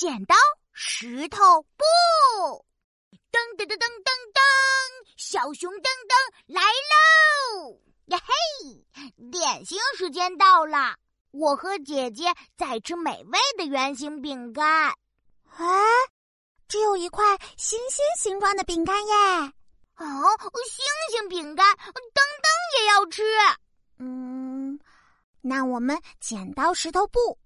剪刀石头布，噔噔噔噔噔噔，小熊噔噔来喽！呀嘿，点心时间到了，我和姐姐在吃美味的圆形饼干。哎，只有一块星星形状的饼干耶！哦，星星饼干，噔噔也要吃。嗯，那我们剪刀石头布。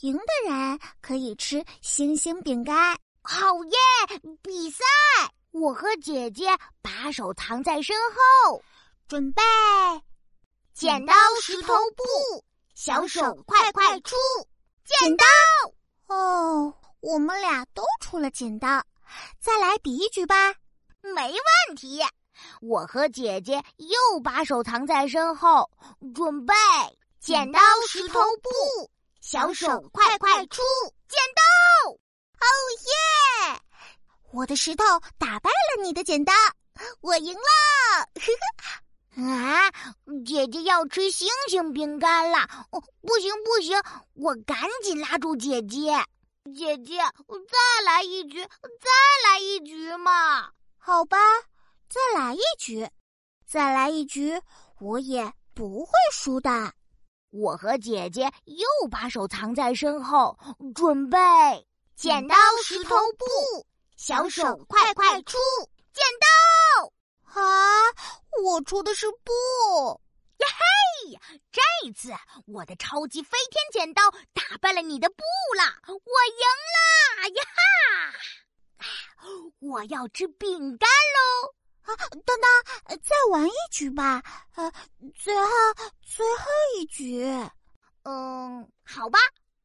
赢的人可以吃星星饼干，好耶！比赛，我和姐姐把手藏在身后，准备，剪刀石头布，小手快快出，剪刀！哦，我们俩都出了剪刀，再来比一局吧。没问题，我和姐姐又把手藏在身后，准备，剪刀石头布。小手快快出，剪刀！哦耶！我的石头打败了你的剪刀，我赢了！呵 呵啊，姐姐要吃星星饼干了！不行不行，我赶紧拉住姐姐。姐姐，再来一局，再来一局嘛！好吧，再来一局，再来一局，我也不会输的。我和姐姐又把手藏在身后，准备剪刀石头布，小手快快出，剪刀！啊，我出的是布！呀嘿，这次我的超级飞天剪刀打败了你的布了，我赢了！呀哈！我要吃饼干喽！啊，等等，再玩一局吧。呃，最后最后一局，嗯，好吧，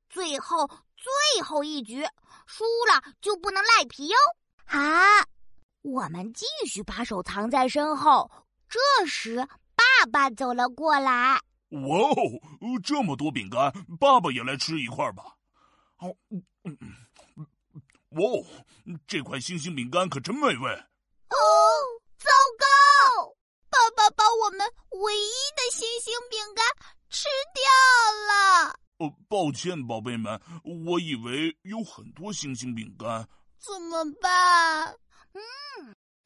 最后最后一局，输了就不能赖皮哦。好，我们继续把手藏在身后。这时，爸爸走了过来。哇哦，这么多饼干，爸爸也来吃一块吧。哦，嗯嗯嗯，哇哦，这块星星饼干可真美味。唯一的星星饼干吃掉了。呃，抱歉，宝贝们，我以为有很多星星饼干。怎么办？嗯，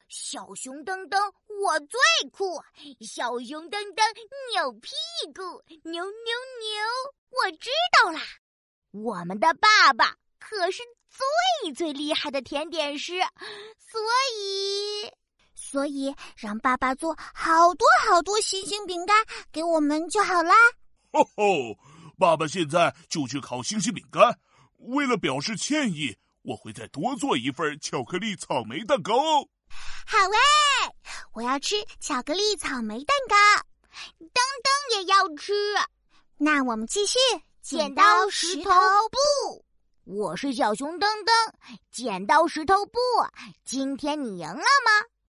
小熊噔噔，我最酷！小熊噔噔扭屁股，扭扭扭！我知道啦，我们的爸爸可是最最厉害的甜点师，所以。所以，让爸爸做好多好多星星饼干给我们就好啦。吼吼，爸爸现在就去烤星星饼干。为了表示歉意，我会再多做一份巧克力草莓蛋糕。好诶，我要吃巧克力草莓蛋糕。噔噔也要吃。那我们继续剪刀石头布。我是小熊噔噔，剪刀石头布。今天你赢了吗？